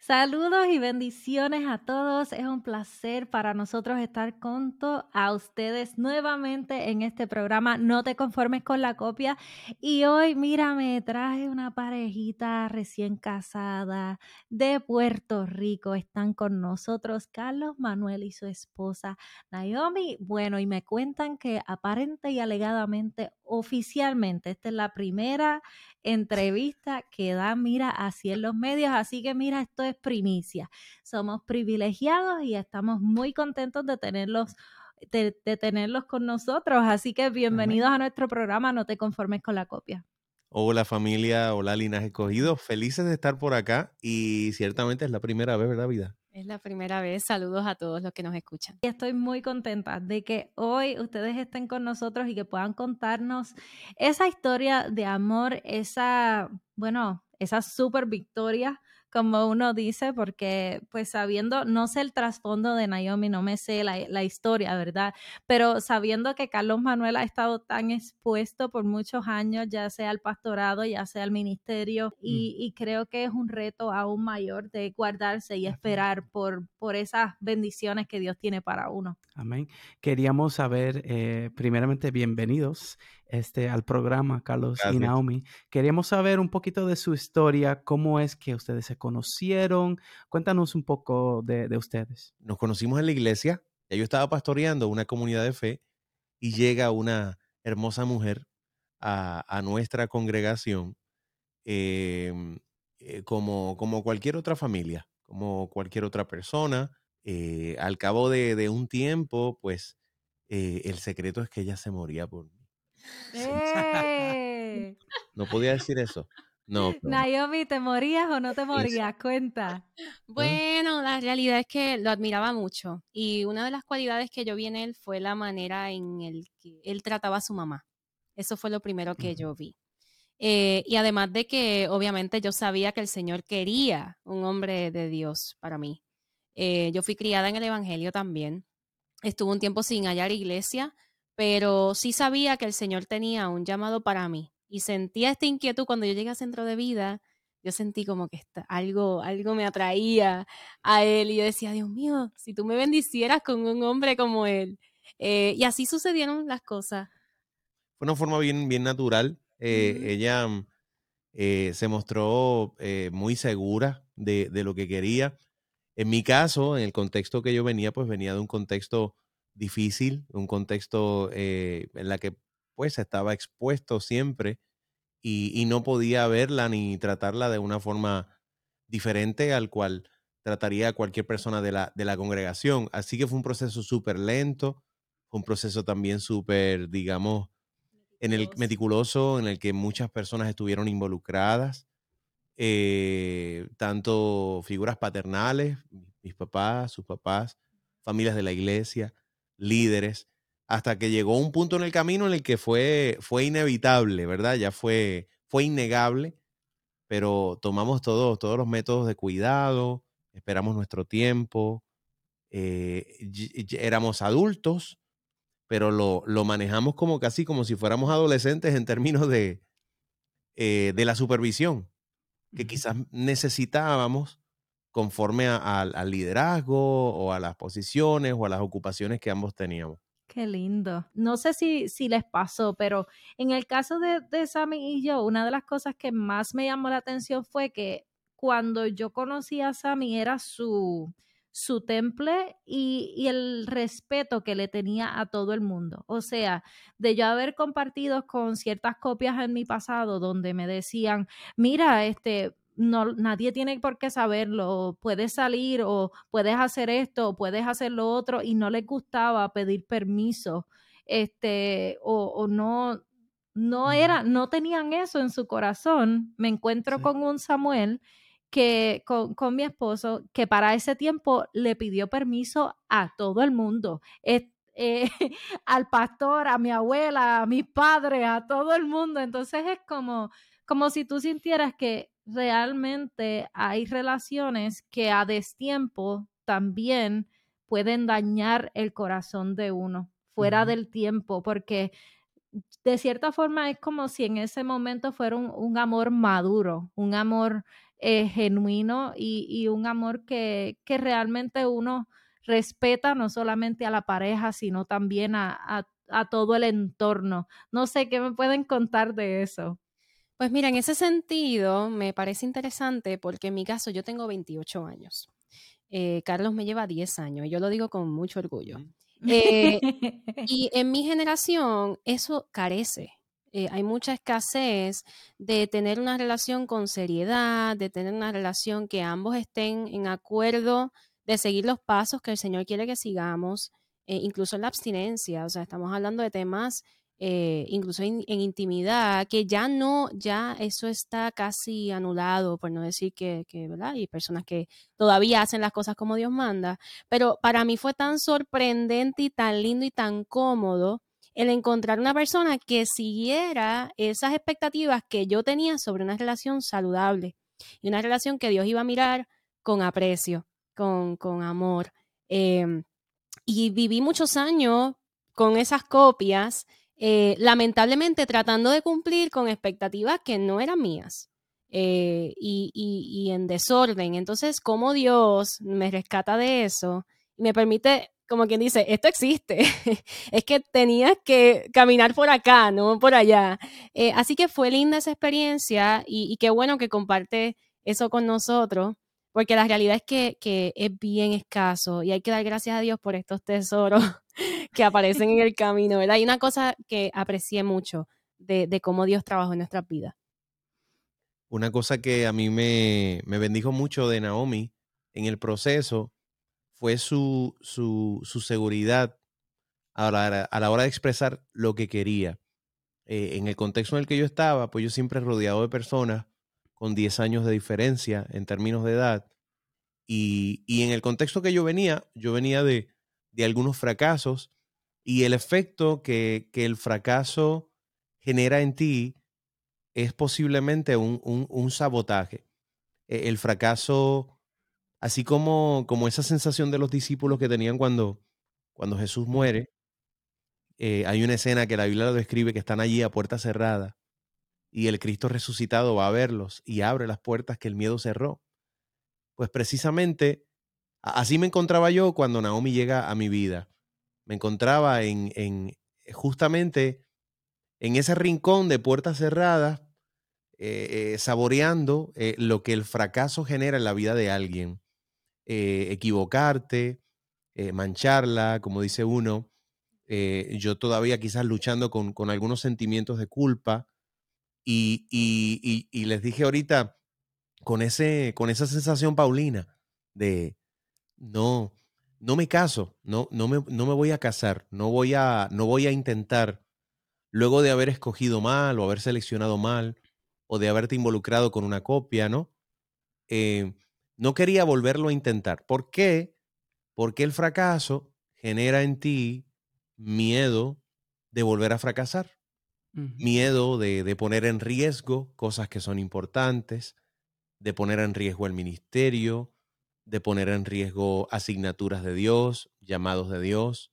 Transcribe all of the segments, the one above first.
Saludos y bendiciones a todos. Es un placer para nosotros estar junto a ustedes nuevamente en este programa. No te conformes con la copia. Y hoy, mira, me traje una parejita recién casada de Puerto Rico. Están con nosotros Carlos Manuel y su esposa Naomi. Bueno, y me cuentan que aparente y alegadamente, oficialmente, esta es la primera entrevista que da, mira, así en los medios. Así que mira, esto es primicia. Somos privilegiados y estamos muy contentos de tenerlos. De, tenerlos con nosotros. Así que bienvenidos a nuestro programa. No te conformes con la copia. Hola familia, hola Linaje Escogido. Felices de estar por acá y ciertamente es la primera vez, ¿verdad, vida? Es la primera vez. Saludos a todos los que nos escuchan. Estoy muy contenta de que hoy ustedes estén con nosotros y que puedan contarnos esa historia de amor, esa, bueno, esa super victoria como uno dice, porque pues sabiendo, no sé el trasfondo de Naomi, no me sé la, historia, ¿verdad? Pero sabiendo que Carlos Manuel ha estado tan expuesto por muchos años, ya sea al pastorado, ya sea al ministerio, y, mm. y creo que es un reto aún mayor de guardarse y esperar por, por esas bendiciones que Dios tiene para uno. Amén. Queríamos saber, eh, primeramente, bienvenidos este, al programa, Carlos y Naomi. Queríamos saber un poquito de su historia, cómo es que ustedes se conocieron. Cuéntanos un poco de, ustedes. Nos conocimos en la iglesia. Ya yo estaba pastoreando una comunidad de fe y llega una hermosa mujer a, nuestra congregación em, eh, como, como cualquier otra familia, como cualquier otra persona. Eh, al cabo de, un tiempo, pues eh, el secreto es que ella se moría por mí. ¡Eh! No podía decir eso. No. Naomi, ¿te morías o no te morías? Cuenta. Bueno, la realidad es que lo admiraba mucho y una de las cualidades que yo vi en él fue la manera en el que él trataba a su mamá. Eso fue lo primero que yo vi. Eh, y además de que obviamente yo sabía que el Señor quería un hombre de Dios para mí. Eh, yo fui criada en el Evangelio también. Estuve un tiempo sin hallar iglesia, pero sí sabía que el Señor tenía un llamado para mí y sentía esta inquietud cuando yo llegué a Centro de Vida. Yo sentí como que algo, algo me atraía a él y yo decía, Dios mío, si tú me bendicieras con un hombre como él. Eh, y así sucedieron las cosas. Fue una forma bien, bien natural. Eh, ella eh, se mostró muy segura de, de, lo que quería. En mi caso, en el contexto que yo venía, pues venía de un contexto difícil, un contexto eh, en la que pues estaba expuesto siempre y, no podía verla ni tratarla de una forma diferente al cual trataría a cualquier persona de la, de la congregación. Así que fue un proceso súper lento, fue un proceso también súper, digamos, en el meticuloso, en el que muchas personas estuvieron involucradas, eh, tanto figuras paternales, mis papás, sus papás, familias de la iglesia, líderes, hasta que llegó un punto en el camino en el que fue, fue inevitable, ¿verdad? Ya fue, fue innegable, pero tomamos todos, todos los métodos de cuidado, esperamos nuestro tiempo, eh, éramos adultos, pero lo, lo, manejamos como casi como si fuéramos adolescentes en términos de, eh, de la supervisión, que quizás necesitábamos conforme al liderazgo o a las posiciones o a las ocupaciones que ambos teníamos. Qué lindo. No sé si, les pasó, pero en el caso de, de Sammy y yo, una de las cosas que más me llamó la atención fue que cuando yo conocí a Sammy era su, su temple y, el respeto que le tenía a todo el mundo. O sea, de yo haber compartido con ciertas copias en mi pasado donde me decían, mira, este, no, nadie tiene por qué saberlo, puedes salir o puedes hacer esto o puedes hacer lo otro y no les gustaba pedir permiso, este, o, no, no era, no tenían eso en su corazón. Me encuentro con un Samuel que con, mi esposo, que para ese tiempo le pidió permiso a todo el mundo. Eh, al pastor, a mi abuela, a mis padres, a todo el mundo. Entonces es como, como si tú sintieras que realmente hay relaciones que a destiempo también pueden dañar el corazón de uno fuera del tiempo, porque de cierta forma es como si en ese momento fuera un, amor maduro, un amor eh, genuino y, un amor que, que, realmente uno respeta no solamente a la pareja, sino también a, a todo el entorno. No sé qué me pueden contar de eso. Pues mira, en ese sentido me parece interesante porque en mi caso yo tengo 28 años. Eh, Carlos me lleva 10 años y yo lo digo con mucho orgullo. Eh, y en mi generación eso carece. Eh, hay mucha escasez de tener una relación con seriedad, de tener una relación que ambos estén en acuerdo de seguir los pasos que el Señor quiere que sigamos, incluso en la abstinencia. O sea, estamos hablando de temas eh, incluso en, intimidad, que ya no, ya eso está casi anulado, por no decir que, que, ¿verdad? Hay personas que todavía hacen las cosas como Dios manda, pero para mí fue tan sorprendente y tan lindo y tan cómodo el encontrar una persona que siguiera esas expectativas que yo tenía sobre una relación saludable y una relación que Dios iba a mirar con aprecio, con, con amor. Em, y viví muchos años con esas copias eh, lamentablemente tratando de cumplir con expectativas que no eran mías eh, y, en desorden. Entonces, ¿cómo Dios me rescata de eso y me permite, como quien dice, esto existe? es que tenías que caminar por acá, no por allá. Eh, así que fue linda esa experiencia y, qué bueno que comparte eso con nosotros porque la realidad es que, que, es bien escaso y hay que dar gracias a Dios por estos tesoros que aparecen en el camino, ¿verdad? Hay una cosa que aprecié mucho de, cómo Dios trabajó en nuestras vidas. Una cosa que a mí me, bendijo mucho de Naomi en el proceso fue su, su, seguridad a la, a la, hora de expresar lo que quería. Eh, en el contexto en el que yo estaba, pues yo siempre rodeado de personas con 10 años de diferencia en términos de edad. Y, y en el contexto que yo venía, yo venía de, de algunos fracasos y el efecto que, el fracaso genera en ti es posiblemente un, sabotaje. E, el fracaso, así como, como esa sensación de los discípulos que tenían cuando, cuando Jesús muere, eh, hay una escena que la Biblia lo describe que están allí a puerta cerrada y el Cristo resucitado va a verlos y abre las puertas que el miedo cerró. Pues precisamente Así me encontraba yo cuando Naomi llega a mi vida. Me encontraba en, en justamente en ese rincón de puertas cerradas, eh, eh, saboreando eh, lo que el fracaso genera en la vida de alguien. equivocarte, mancharla, como dice uno. yo todavía quizás luchando con, algunos sentimientos de culpa. Y, y, y, les dije ahorita, con, ese, con esa sensación paulina de, no, no me caso, no, no, me, no me voy a casar, no voy a, no voy a intentar, luego de haber escogido mal o haber seleccionado mal o de haberte involucrado con una copia, ¿no? Eh, no quería volverlo a intentar. ¿Por qué? Porque el fracaso genera en ti miedo de volver a fracasar, miedo de, de poner en riesgo cosas que son importantes, de poner en riesgo el ministerio, de poner en riesgo asignaturas de Dios, llamados de Dios,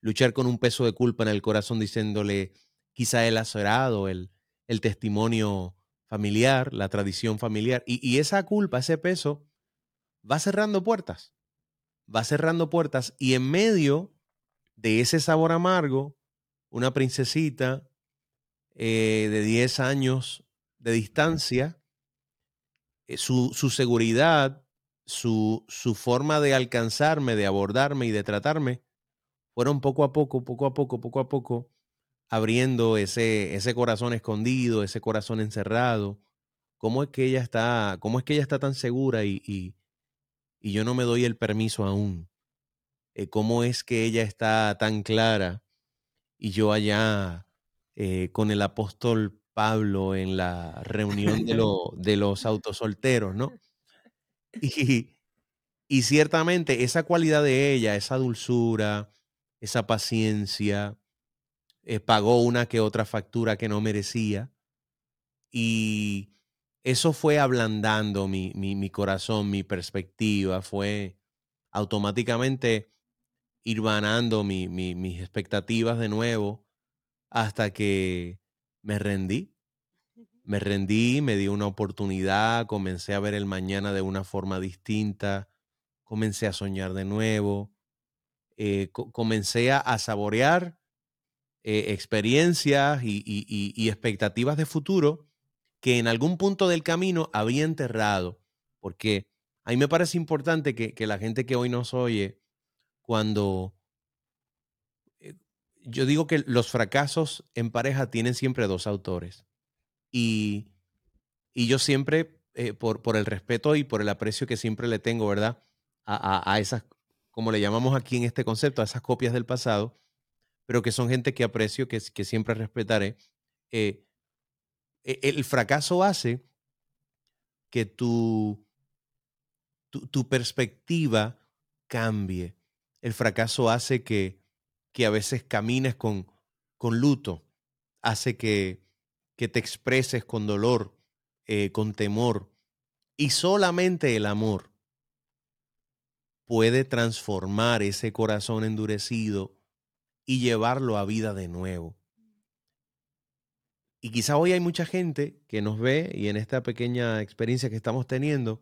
luchar con un peso de culpa en el corazón diciéndole, quizá él ha cerrado el, el testimonio familiar, la tradición familiar, y, y esa culpa, ese peso, va cerrando puertas, va cerrando puertas, y en medio de ese sabor amargo, una princesita eh, de 10 años de distancia, eh, su, su, seguridad, su, su forma de alcanzarme, de abordarme y de tratarme, fueron poco a poco, poco a poco, poco a poco, abriendo ese, ese corazón escondido, ese corazón encerrado. ¿Cómo es que ella está, cómo es que ella está tan segura y, y, y yo no me doy el permiso aún? Eh, ¿Cómo es que ella está tan clara y yo allá eh, con el apóstol Pablo en la reunión de, lo, de los autosolteros, ¿no? Y, ciertamente esa cualidad de ella, esa dulzura, esa paciencia, eh, pagó una que otra factura que no merecía. Y eso fue ablandando mi, mi, corazón, mi perspectiva, fue automáticamente ir vanando mis expectativas de nuevo hasta que me rendí. Me rendí, me di una oportunidad, comencé a ver el mañana de una forma distinta, comencé a soñar de nuevo, eh, comencé a, saborear eh, experiencias y, expectativas de futuro que en algún punto del camino había enterrado, porque a mí me parece importante que, la gente que hoy nos oye, cuando eh, yo digo que los fracasos en pareja tienen siempre dos autores. Y, yo siempre, eh, por, por, el respeto y por el aprecio que siempre le tengo, ¿verdad? A, esas, como le llamamos aquí en este concepto, a esas copias del pasado, pero que son gente que aprecio, que, siempre respetaré. Eh, e, el fracaso hace que tu, tu, perspectiva cambie. El fracaso hace que, que a veces camines con, con luto, hace que, que te expreses con dolor, eh, con temor. Y solamente el amor puede transformar ese corazón endurecido y llevarlo a vida de nuevo. Y quizá hoy hay mucha gente que nos ve y en esta pequeña experiencia que estamos teniendo,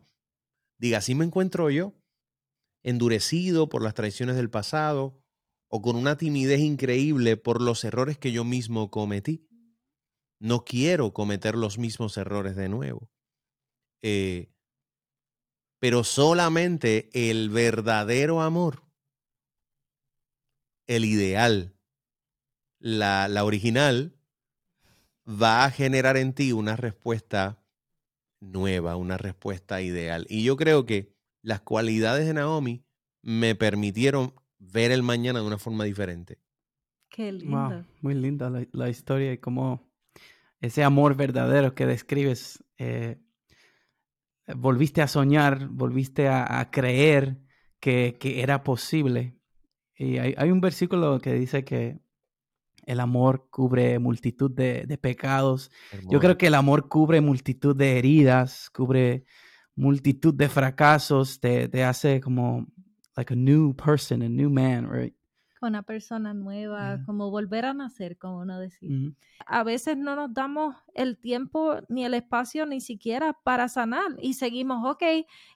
diga, así me encuentro yo, endurecido por las traiciones del pasado o con una timidez increíble por los errores que yo mismo cometí. No quiero cometer los mismos errores de nuevo. Eh, pero solamente el verdadero amor, el ideal, la, la original, va a generar en ti una respuesta nueva, una respuesta ideal. Y yo creo que las cualidades de Naomi me permitieron ver el mañana de una forma diferente. Qué lindo. muy linda la historia y cómo ese amor verdadero que describes, eh, volviste a soñar, volviste a, creer que, era posible. Y hay, un versículo que dice que el amor cubre multitud de, pecados. Yo creo que el amor cubre multitud de heridas, cubre multitud de fracasos, te, te hace como like a new person, a new man, right? Una persona nueva, como volver a nacer, como uno decía. A veces no nos damos el tiempo ni el espacio ni siquiera para sanar y seguimos, ok,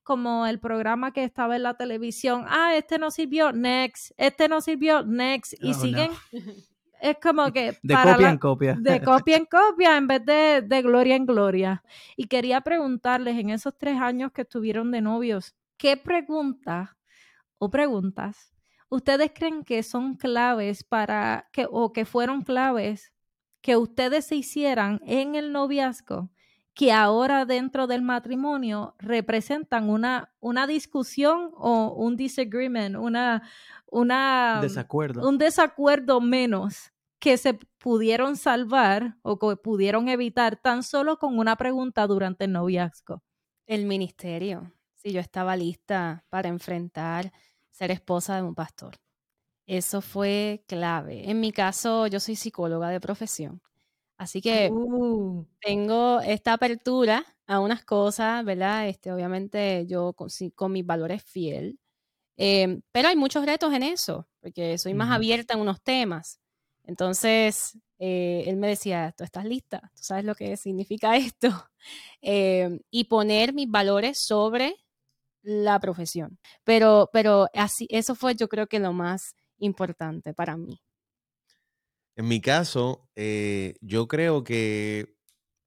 como el programa que estaba en la televisión, ah, este no sirvió, next, este no sirvió, next, y oh, siguen. Es como que... De copia en copia. De copia en copia en vez de, de gloria en gloria. Y quería preguntarles, en esos tres años que estuvieron de novios, ¿qué preguntas o preguntas ¿Ustedes creen que son claves para que o que fueron claves que ustedes se hicieran en el noviazgo que ahora dentro del matrimonio representan una, una discusión o un disagreement, una, una desacuerdo. un desacuerdo menos que se pudieron salvar o que pudieron evitar tan solo con una pregunta durante el noviazgo? El ministerio. Si yo estaba lista para enfrentar ser esposa de un pastor. Eso fue clave. En mi caso, yo soy psicóloga de profesión. Así que uh. tengo esta apertura a unas cosas, ¿verdad? Este, obviamente yo con, con mis valores fiel. Em, pero hay muchos retos en eso, porque soy más abierta en unos temas. Entonces, eh, él me decía, ¿tú estás lista? ¿Tú sabes lo que significa esto? Em, y poner mis valores sobre la profesión. Pero, pero así, eso fue yo creo que lo más importante para mí. En mi caso, eh, yo creo que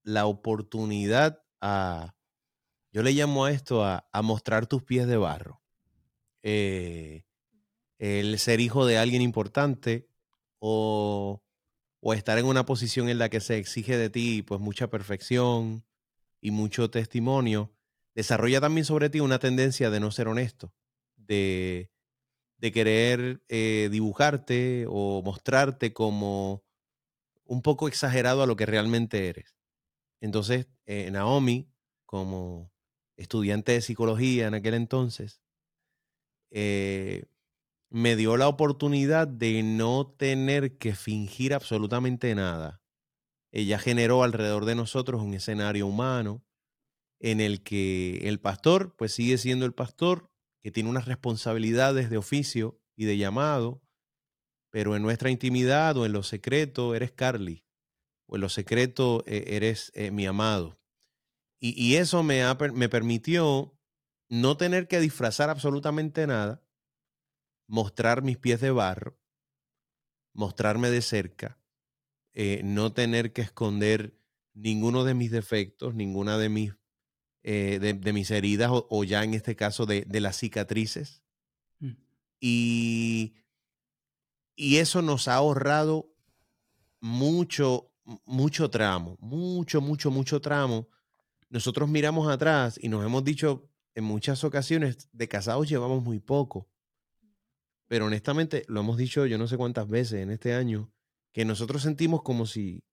la oportunidad a, yo le llamo a esto a, mostrar tus pies de barro. Eh, el ser hijo de alguien importante o, o, estar en una posición en la que se exige de ti pues mucha perfección y mucho testimonio, desarrolla también sobre ti una tendencia de no ser honesto, de, querer eh, dibujarte o mostrarte como un poco exagerado a lo que realmente eres. Entonces, eh, Naomi, como estudiante de psicología en aquel entonces, eh, me dio la oportunidad de no tener que fingir absolutamente nada. Ella generó alrededor de nosotros un escenario humano en el que el pastor pues sigue siendo el pastor, que tiene unas responsabilidades de oficio y de llamado, pero en nuestra intimidad o en lo secreto eres Carly, o en lo secreto eh, eres eh, mi amado. Y, eso me, me permitió no tener que disfrazar absolutamente nada, mostrar mis pies de barro, mostrarme de cerca, eh, no tener que esconder ninguno de mis defectos, ninguna de mis, de, mis heridas o, ya en este caso de, las cicatrices. Mm. Y, y eso nos ha ahorrado mucho mucho tramo, mucho, mucho, mucho tramo. Nosotros miramos atrás y nos hemos dicho en muchas ocasiones, de casados llevamos muy poco. Pero honestamente, lo hemos dicho yo no sé cuántas veces en este año, que nosotros sentimos como si,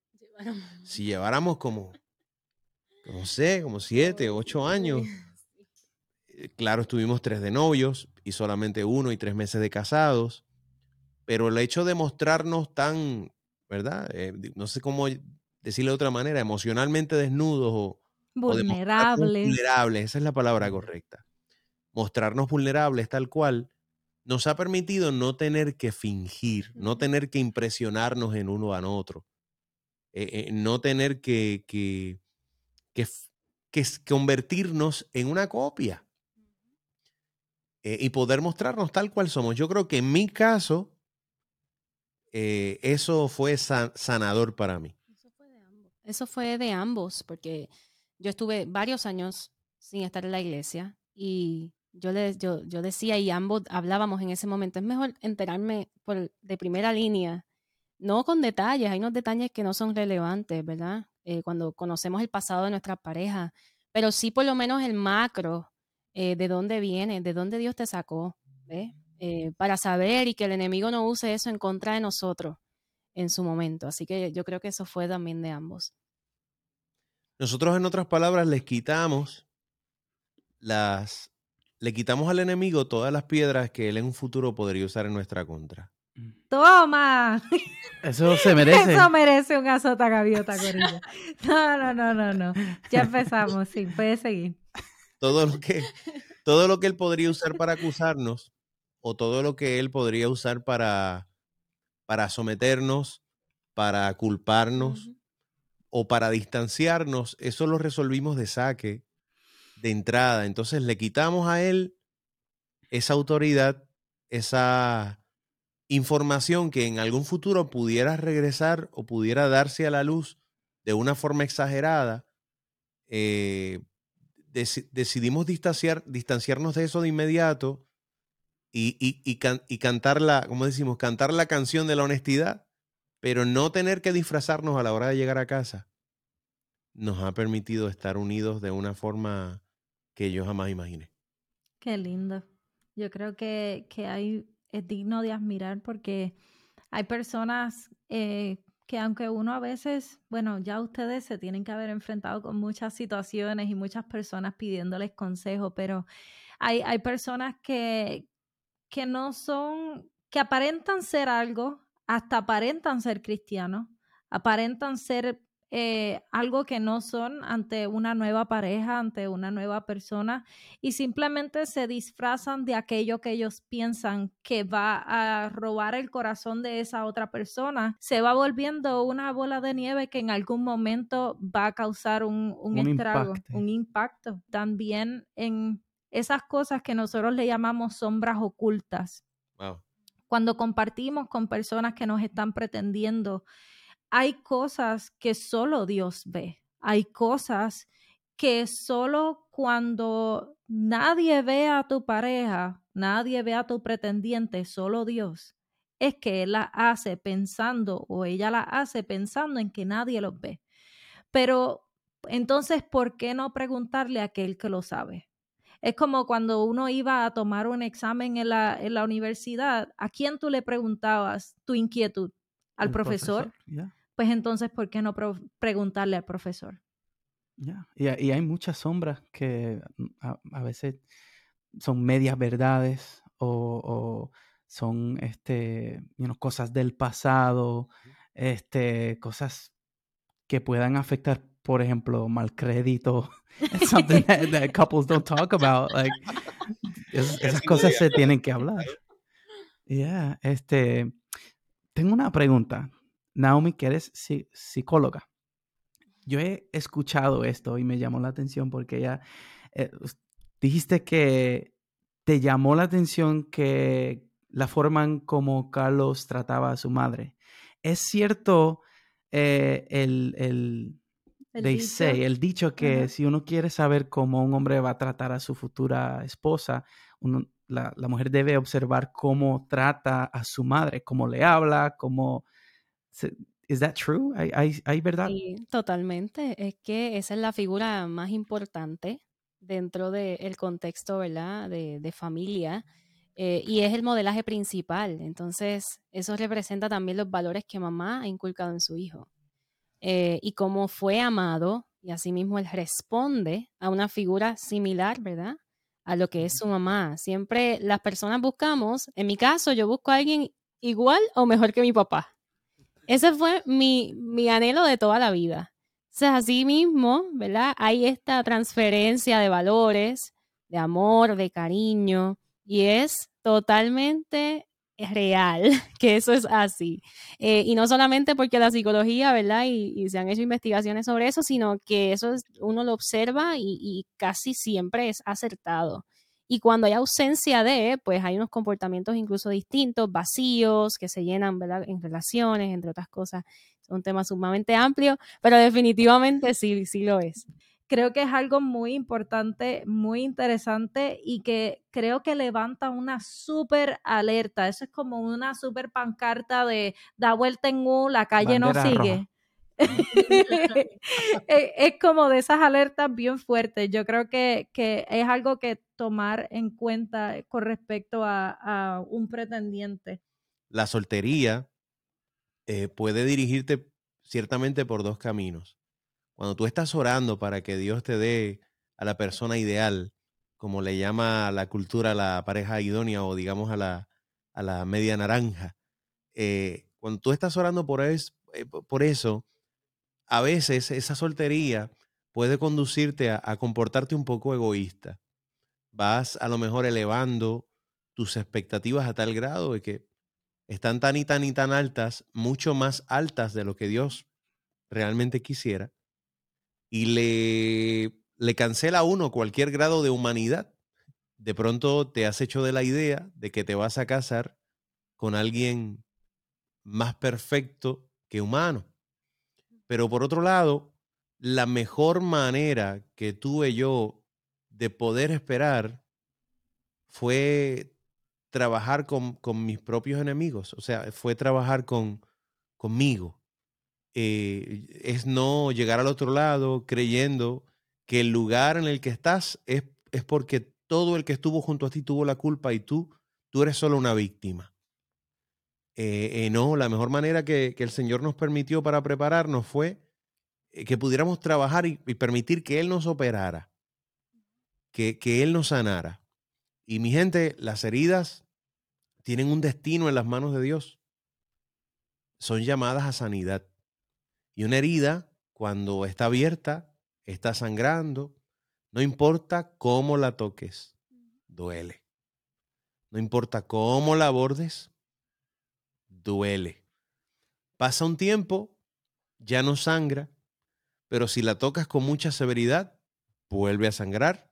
si lleváramos como, no sé, como siete, ocho años. Eh, claro, estuvimos tres de novios y solamente uno y tres meses de casados. Pero el hecho de mostrarnos tan, ¿verdad? Eh, no sé cómo decirlo de otra manera, emocionalmente desnudos o vulnerables. vulnerables, esa es la palabra correcta. Mostrarnos vulnerables tal cual nos ha permitido no tener que fingir, no tener que impresionarnos en uno a otro, eh, eh, no tener que, que, que, convertirnos en una copia y poder mostrarnos tal cual somos. Yo creo que en mi caso, eh, eso fue sanador para mí. Eso fue, de ambos. porque yo estuve varios años sin estar en la iglesia y yo, les, yo, yo decía y ambos hablábamos en ese momento, es mejor enterarme por, de primera línea, no con detalles, hay unos detalles que no son relevantes, ¿verdad? Eh, cuando conocemos el pasado de nuestra pareja, pero sí por lo menos el macro, eh, de dónde viene, de dónde Dios te sacó, ¿ves? Eh, para saber y que el enemigo no use eso en contra de nosotros en su momento. Así que yo creo que eso fue también de ambos. Nosotros, en otras palabras, les quitamos las, le quitamos al enemigo todas las piedras que él en un futuro podría usar en nuestra contra. Mm. ¡Toma! Eso se merece. Eso merece un azota gaviota, Corilla. No, no, no, no, no. Ya empezamos, sí, puede seguir. Todo lo que, todo lo que él podría usar para acusarnos, o todo lo que él podría usar para, para someternos, para culparnos o para distanciarnos, eso lo resolvimos de saque, de entrada. Entonces le quitamos a él esa autoridad, esa información que en algún futuro pudiera regresar o pudiera darse a la luz de una forma exagerada. Eh, decidimos distanciar, distanciarnos de eso de inmediato y, y, y, cantar la, como decimos, cantar la canción de la honestidad, pero no tener que disfrazarnos a la hora de llegar a casa, nos ha permitido estar unidos de una forma que yo jamás imaginé. Qué lindo. Yo creo que, que hay, es digno de admirar porque hay personas eh, que aunque uno a veces, bueno, ya ustedes se tienen que haber enfrentado con muchas situaciones y muchas personas pidiéndoles consejo, pero hay, hay personas que, que no son, que aparentan ser algo, hasta aparentan ser cristianos, aparentan ser eh, algo que no son ante una nueva pareja, ante una nueva persona, y simplemente se disfrazan de aquello que ellos piensan que va a robar el corazón de esa otra persona, se va volviendo una bola de nieve que en algún momento va a causar un, un, estrago, un impacto. También en esas cosas que nosotros le llamamos sombras ocultas. Cuando compartimos con personas que nos están pretendiendo, hay cosas que solo Dios ve. Hay cosas que solo cuando nadie ve a tu pareja, nadie ve a tu pretendiente, solo Dios, es que Él la hace pensando o ella la hace pensando en que nadie los ve. Pero entonces, ¿por qué no preguntarle a aquel que lo sabe? Es como cuando uno iba a tomar un examen en la, en la universidad, ¿a quién tú le preguntabas tu inquietud? ¿Al profesor? Pues entonces, ¿por qué no preguntarle al profesor? Ya, y, hay muchas sombras que mm, a, veces son medias verdades o, son este, cosas del pasado, este, cosas que puedan afectar, por ejemplo, mal crédito. something that, couples don't talk about. Like, esas cosas se tienen que hablar. Yeah, este, tengo una pregunta. Naomi, que eres psicóloga. Yo he escuchado esto y me llamó la atención porque ya eh, dijiste que te llamó la atención que la forma en como Carlos trataba a su madre. ¿Es cierto eh, el, el, ¿El dicho? el dicho que si uno quiere saber cómo un hombre va a tratar a su futura esposa, la, la, mujer debe observar cómo trata a su madre, cómo le habla, cómo... ¿Es that true? ¿Hay, hay, verdad? Sí, totalmente. Es que esa es la figura más importante dentro del contexto, ¿verdad? De, de familia. Eh, y es el modelaje principal. Entonces, eso representa también los valores que mamá ha inculcado en su hijo. Eh, y cómo fue amado, y asimismo él responde a una figura similar, ¿verdad? A lo que es su mamá. Siempre las personas buscamos, en mi caso, yo busco a alguien igual o mejor que mi papá. Ese fue mi, mi anhelo de toda la vida. Entonces, así mismo, ¿verdad? Hay esta transferencia de valores, de amor, de cariño, y es totalmente real que eso es así. Eh, y no solamente porque la psicología, ¿verdad? Y, se han hecho investigaciones sobre eso, sino que eso uno lo observa y, casi siempre es acertado. Y cuando hay ausencia de, pues hay unos comportamientos incluso distintos, vacíos, que se llenan, ¿verdad? En relaciones, entre otras cosas. Es un tema sumamente amplio, pero definitivamente sí, sí lo es creo que es algo muy importante, muy interesante y que creo que levanta una súper alerta. Eso es como una súper pancarta de da vuelta en U, la calle no sigue. es, como de esas alertas bien fuertes. Yo creo que, es algo que tomar en cuenta con respecto a, un pretendiente. La soltería eh, puede dirigirte ciertamente por dos caminos. Cuando tú estás orando para que Dios te dé a la persona ideal, como le llama la cultura a la pareja idónea o digamos a la, a la media naranja, eh, cuando tú estás orando por, es, eh, por eso, a veces esa soltería puede conducirte a, comportarte un poco egoísta. Vas a lo mejor elevando tus expectativas a tal grado de que están tan y tan y tan altas, mucho más altas de lo que Dios realmente quisiera, y le, le cancela a uno cualquier grado de humanidad, de pronto te has hecho de la idea de que te vas a casar con alguien más perfecto que humano. Pero por otro lado, la mejor manera que tuve yo de poder esperar fue trabajar con, con mis propios enemigos, o sea, fue trabajar con, conmigo. Eh, es no llegar al otro lado creyendo que el lugar en el que estás es, es porque todo el que estuvo junto a ti tuvo la culpa y tú, tú eres solo una víctima. Eh, eh, no, la mejor manera que, el Señor nos permitió para prepararnos fue que pudiéramos trabajar y, permitir que Él nos operara, que, que Él nos sanara. Y mi gente, las heridas tienen un destino en las manos de Dios. Son llamadas a sanidad. Y una herida, cuando está abierta, está sangrando, no importa cómo la toques, duele. No importa cómo la abordes, duele. Pasa un tiempo, ya no sangra, pero si la tocas con mucha severidad, vuelve a sangrar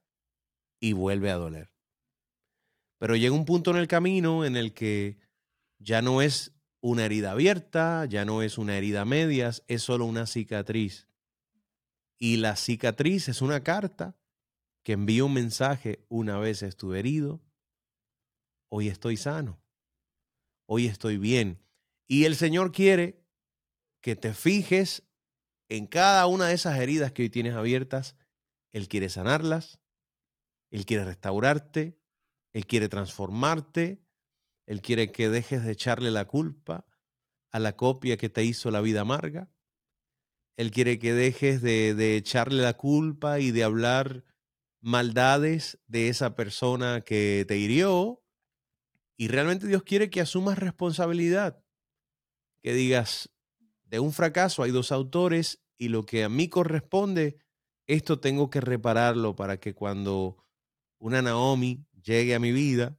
y vuelve a doler. Pero llega un punto en el camino en el que ya no es una herida abierta, ya no es una herida medias, es solo una cicatriz. Y la cicatriz es una carta que envía un mensaje, una vez estuve herido, hoy estoy sano, hoy estoy bien. Y el Señor quiere que te fijes en cada una de esas heridas que hoy tienes abiertas. Él quiere sanarlas, Él quiere restaurarte, Él quiere transformarte, él quiere que dejes de echarle la culpa a la copia que te hizo la vida amarga. Él quiere que dejes de, de echarle la culpa y de hablar maldades de esa persona que te hirió. Y realmente Dios quiere que asumas responsabilidad. Que digas, de un fracaso hay dos autores y lo que a mí corresponde, esto tengo que repararlo para que cuando una Naomi llegue a mi vida,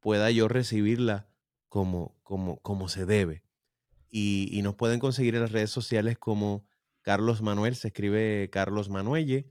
pueda yo recibirla como, como, como se debe. Y, y nos pueden conseguir en las redes sociales como Carlos Manuel, se escribe Carlos Manuelle,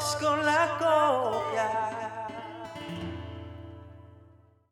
escolacopia.